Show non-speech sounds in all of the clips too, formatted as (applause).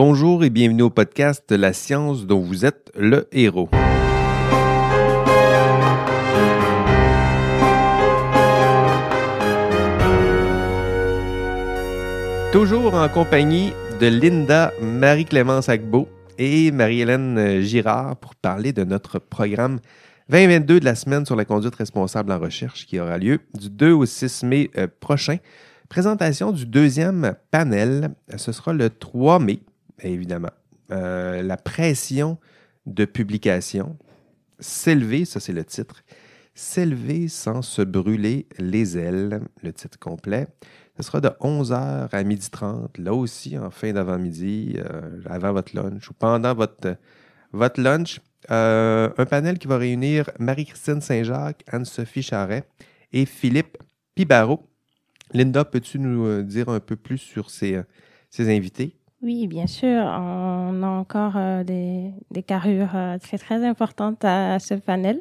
Bonjour et bienvenue au podcast La science dont vous êtes le héros. Toujours en compagnie de Linda Marie-Clémence Agbo et Marie-Hélène Girard pour parler de notre programme 2022 de la semaine sur la conduite responsable en recherche qui aura lieu du 2 au 6 mai euh, prochain. Présentation du deuxième panel, ce sera le 3 mai, évidemment. Euh, la pression de publication, s'élever, ça c'est le titre, s'élever sans se brûler les ailes, le titre complet. Ce sera de 11h à 12h30, là aussi en fin d'avant-midi, euh, avant votre lunch ou pendant votre, votre lunch. Euh, un panel qui va réunir Marie-Christine Saint-Jacques, Anne-Sophie Charret et Philippe Pibaro. Linda, peux-tu nous dire un peu plus sur ces, ces invités? Oui, bien sûr. On a encore des, des, carrures très, très importantes à ce panel.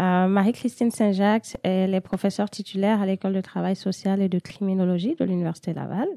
Euh, Marie-Christine Saint-Jacques, elle est professeure titulaire à l'École de travail social et de criminologie de l'Université Laval.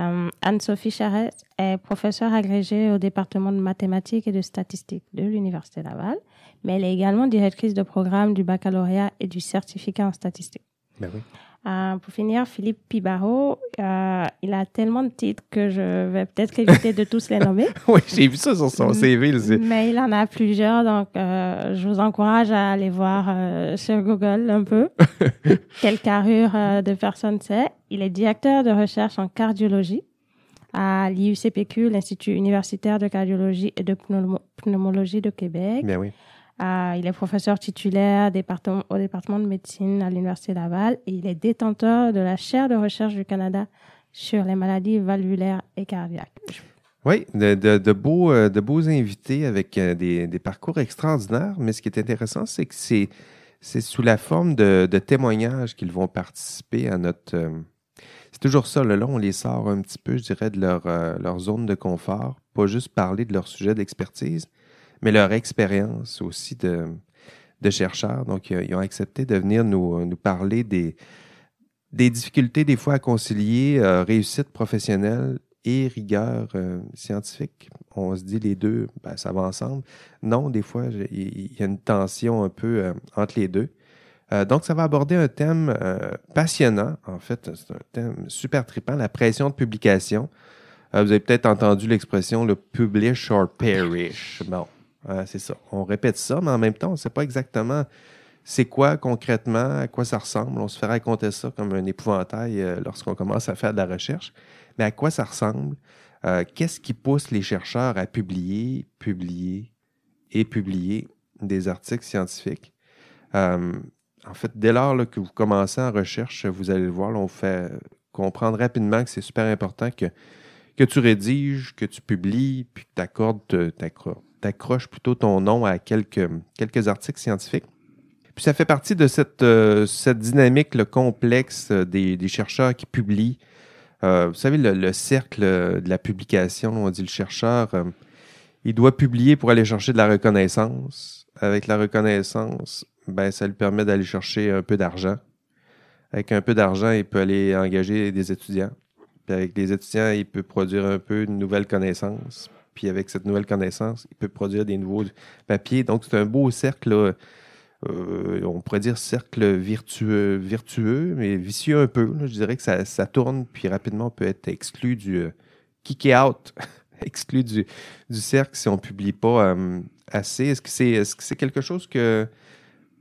Euh, Anne-Sophie Charette est professeure agrégée au département de mathématiques et de statistiques de l'Université Laval, mais elle est également directrice de programme du baccalauréat et du certificat en statistique. Ben oui. Euh, pour finir, Philippe Pibaro, euh, il a tellement de titres que je vais peut-être éviter de tous les nommer. (laughs) oui, j'ai vu ça sur son CV. Mais il en a plusieurs, donc euh, je vous encourage à aller voir sur Google un peu (laughs) quelle carrure de personne c'est. Il est directeur de recherche en cardiologie à l'IUCPQ, l'Institut universitaire de cardiologie et de pneumologie de Québec. Bien oui. Euh, il est professeur titulaire au département de médecine à l'Université Laval et il est détenteur de la chaire de recherche du Canada sur les maladies valvulaires et cardiaques. Oui, de, euh, beaux invités avec euh, des, parcours extraordinaires, mais ce qui est intéressant, c'est que c'est, sous la forme de, témoignages qu'ils vont participer à notre... c'est toujours ça, là, on les sort un petit peu, je dirais, de leur zone de confort, pas juste parler de leur sujet d'expertise, mais leur expérience aussi de, chercheurs. Donc, ils ont accepté de venir nous, nous parler des, des difficultés des fois à concilier euh, réussite professionnelle et rigueur euh, scientifique. On se dit les deux, ben, ça va ensemble. Non, des fois, il y a une tension un peu euh, entre les deux. donc, ça va aborder un thème passionnant, en fait, c'est un thème super trippant, la pression de publication. vous avez peut-être entendu l'expression le publish or perish. Bon, c'est ça. On répète ça, mais en même temps, on ne sait pas exactement c'est quoi concrètement, à quoi ça ressemble. On se fait raconter ça comme un épouvantail euh, lorsqu'on commence à faire de la recherche. Mais à quoi ça ressemble? Euh, qu'est-ce qui pousse les chercheurs à publier, publier et publier des articles scientifiques? Euh, en fait, dès lors que vous commencez en recherche, vous allez le voir, on fait comprendre rapidement que c'est super important que, que tu rédiges, que tu publies, puis que tu accordes, t'accroches plutôt ton nom à quelques, quelques articles scientifiques. Puis ça fait partie de cette, euh, cette dynamique le complexe euh, des, chercheurs qui publient. Euh, vous savez, le, cercle de la publication, on dit le chercheur, il doit publier pour aller chercher de la reconnaissance. Avec la reconnaissance, ben, ça lui permet d'aller chercher un peu d'argent. Avec un peu d'argent, il peut aller engager des étudiants. Puis avec les étudiants, il peut produire un peu de nouvelles connaissances. Puis avec cette nouvelle connaissance, il peut produire des nouveaux papiers. Donc, c'est un beau cercle euh, on pourrait dire cercle virtueux, virtueux mais vicieux un peu. Je dirais que ça, ça, tourne, puis rapidement on peut être exclu du euh, kick out, (laughs) exclu du, du, cercle si on ne publie pas euh, assez. Est-ce que c'est est -ce c'est quelque chose que.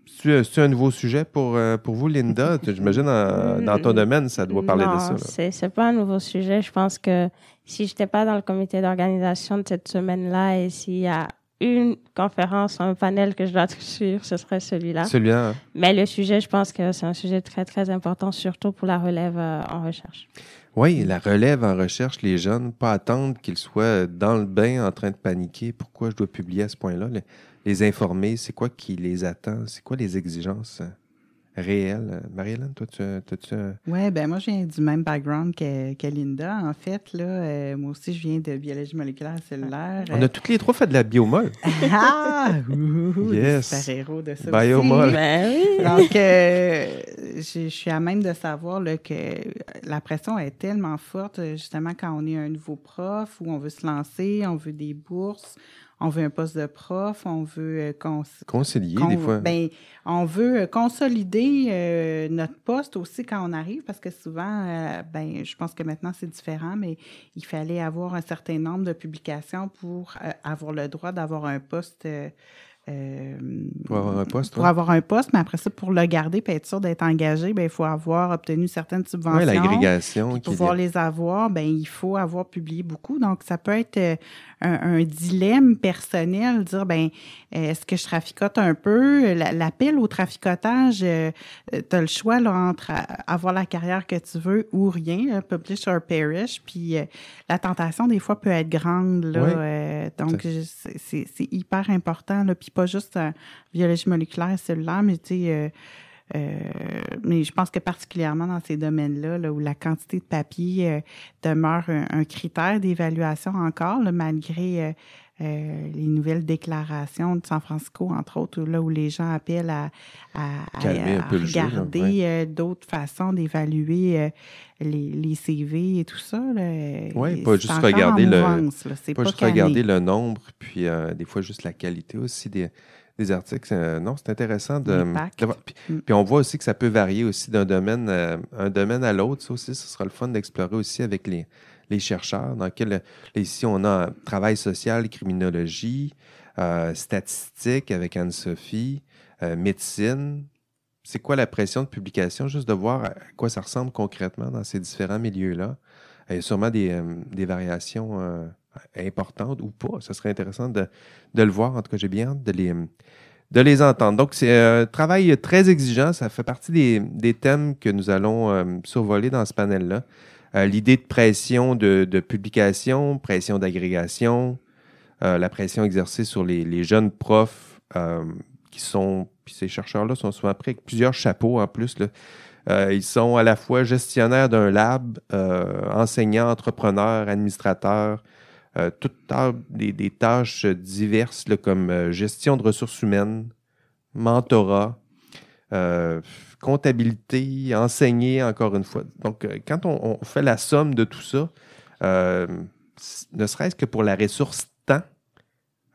C'est un nouveau sujet pour, pour vous, Linda? (laughs) J'imagine dans ton domaine, ça doit parler de ça. Non, c'est pas un nouveau sujet. Je pense que si je n'étais pas dans le comité d'organisation de cette semaine-là et s'il y a une conférence, un panel que je dois (laughs) suivre, ce serait celui-là. Celui-là. Hein. Mais le sujet, je pense que c'est un sujet très, très important, surtout pour la relève euh, en recherche. Oui, la relève en recherche, les jeunes, pas attendre qu'ils soient dans le bain en train de paniquer. Pourquoi je dois publier à ce point-là? Les, informer, c'est quoi qui les attend? C'est quoi les exigences? Réel. Marie-Hélène, toi, tu as-tu Oui, ben moi, je viens du même background que, que Linda. En fait, là, euh, moi aussi, je viens de biologie moléculaire cellulaire. On a toutes les trois fait de la biomol. (laughs) ah! yes! super-héros de ça Biomol. Ben oui. Donc, euh, je, je suis à même de savoir là, que la pression est tellement forte, justement, quand on est un nouveau prof ou on veut se lancer, on veut des bourses, on veut un poste de prof, on veut euh, cons- Concilier, con- des fois. ben, on veut euh, consolider euh, notre poste aussi quand on arrive, parce que souvent, euh, ben, je pense que maintenant c'est différent, mais il fallait avoir un certain nombre de publications pour euh, avoir le droit d'avoir un poste. Euh, euh, pour avoir un poste, pour ouais. avoir un poste, mais après ça, pour le garder et être sûr d'être engagé, ben, il faut avoir obtenu certaines subventions. Ouais, l'agrégation. Pour pouvoir les avoir, ben il faut avoir publié beaucoup. Donc, ça peut être euh, un, un dilemme personnel, dire ben euh, est-ce que je traficote un peu? La- L'appel au traficotage, tu as le choix là, entre euh, avoir la carrière que tu veux ou rien, euh, publish or perish. Puis euh, la tentation, des fois, peut être grande. Là, Oui. euh, donc, c'est hyper important. Là, puis pas juste en biologie moléculaire, cellulaire, mais tu sais. euh, euh, mais je pense que particulièrement dans ces domaines-là, là, où la quantité de papier euh, demeure un, critère d'évaluation encore, malgré euh, les nouvelles déclarations de San Francisco, entre autres, là où les gens appellent à, regarder ouais. euh, d'autres façons d'évaluer euh, les, les CV et tout ça. Et pas juste regarder le- mouvance, là. C'est Pas, pas juste regarder le nombre, puis euh, des fois juste la qualité aussi des, des articles. Euh, non, c'est intéressant de. Puis, Mm. puis on voit aussi que ça peut varier aussi d'un domaine, euh, un domaine à l'autre. Ça aussi, ce sera le fun d'explorer aussi avec les, les chercheurs. Dans quel, là, ici, on a travail social, criminologie, euh, statistique avec Anne-Sophie, euh, médecine. C'est quoi la pression de publication? Juste de voir à quoi ça ressemble concrètement dans ces différents milieux-là. Il y a sûrement des, euh, des variations euh, importantes ou pas. Ce serait intéressant de, de le voir. En tout cas, j'ai bien hâte de les, de les entendre. Donc, c'est un travail très exigeant. Ça fait partie des, des thèmes que nous allons survoler dans ce panel-là. Euh, L'idée de pression de, publication, pression d'agrégation, euh, la pression exercée sur les, jeunes profs euh, qui sont, puis ces chercheurs-là sont souvent pris avec plusieurs chapeaux en plus. ils sont à la fois gestionnaires d'un lab, enseignants, entrepreneurs, administrateurs, toutes des, tâches diverses comme gestion de ressources humaines, mentorat, comptabilité, enseigner encore une fois. Donc, euh, quand on, fait la somme de tout ça, euh, ne serait-ce que pour la ressource temps,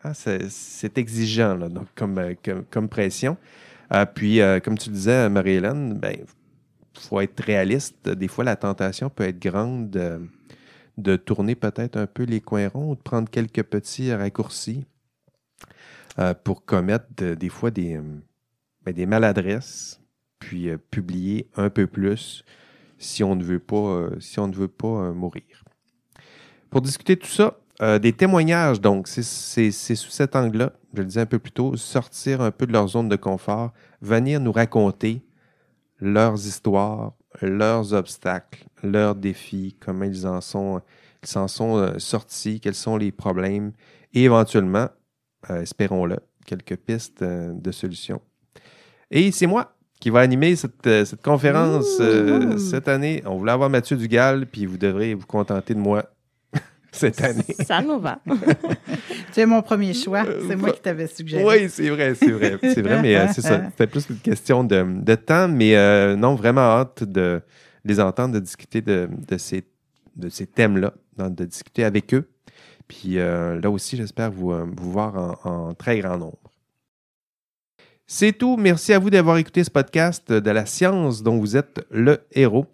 hein, c'est exigeant donc, comme, euh, comme, pression. Puis, comme tu disais, Marie-Hélène, ben, faut être réaliste. Des fois, la tentation peut être grande de, de tourner peut-être un peu les coins ronds ou de prendre quelques petits raccourcis pour commettre de- des fois des, ben, des maladresses, puis euh, publier un peu plus si on ne veut pas, euh, si on ne veut pas euh, mourir. Pour discuter de tout ça, des témoignages, donc, c'est- sous cet angle-là, je le disais un peu plus tôt, sortir un peu de leur zone de confort, venir nous raconter leurs histoires, leurs obstacles, leurs défis, comment ils en sont, ils sont sortis, quels sont les problèmes, et éventuellement, espérons-le, quelques pistes de solutions. Et c'est moi qui va animer cette, euh, cette conférence euh, cette année. On voulait avoir Mathieu Dugal, puis vous devrez vous contenter de moi (laughs) cette année. Ça nous va. (laughs) Tu es mon premier choix. C'est moi qui t'avais suggéré. Oui, c'est vrai, c'est vrai. C'est vrai, mais euh, c'est ça. (laughs) C'était plus une question de, de temps, mais euh, non, vraiment hâte de les entendre, de discuter de, de ces, de ces thèmes-là, de discuter avec eux. Puis euh, là aussi, j'espère vous, vous voir en, en très grand nombre. C'est tout. Merci à vous d'avoir écouté ce podcast de la science dont vous êtes le héros.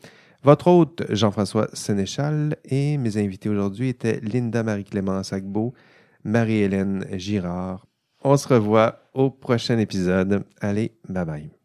Votre hôte, Jean-François Sénéchal, et mes invités aujourd'hui étaient Linda Marie-Clémence Agbo, Marie-Hélène Girard. On se revoit au prochain épisode. Allez, bye bye.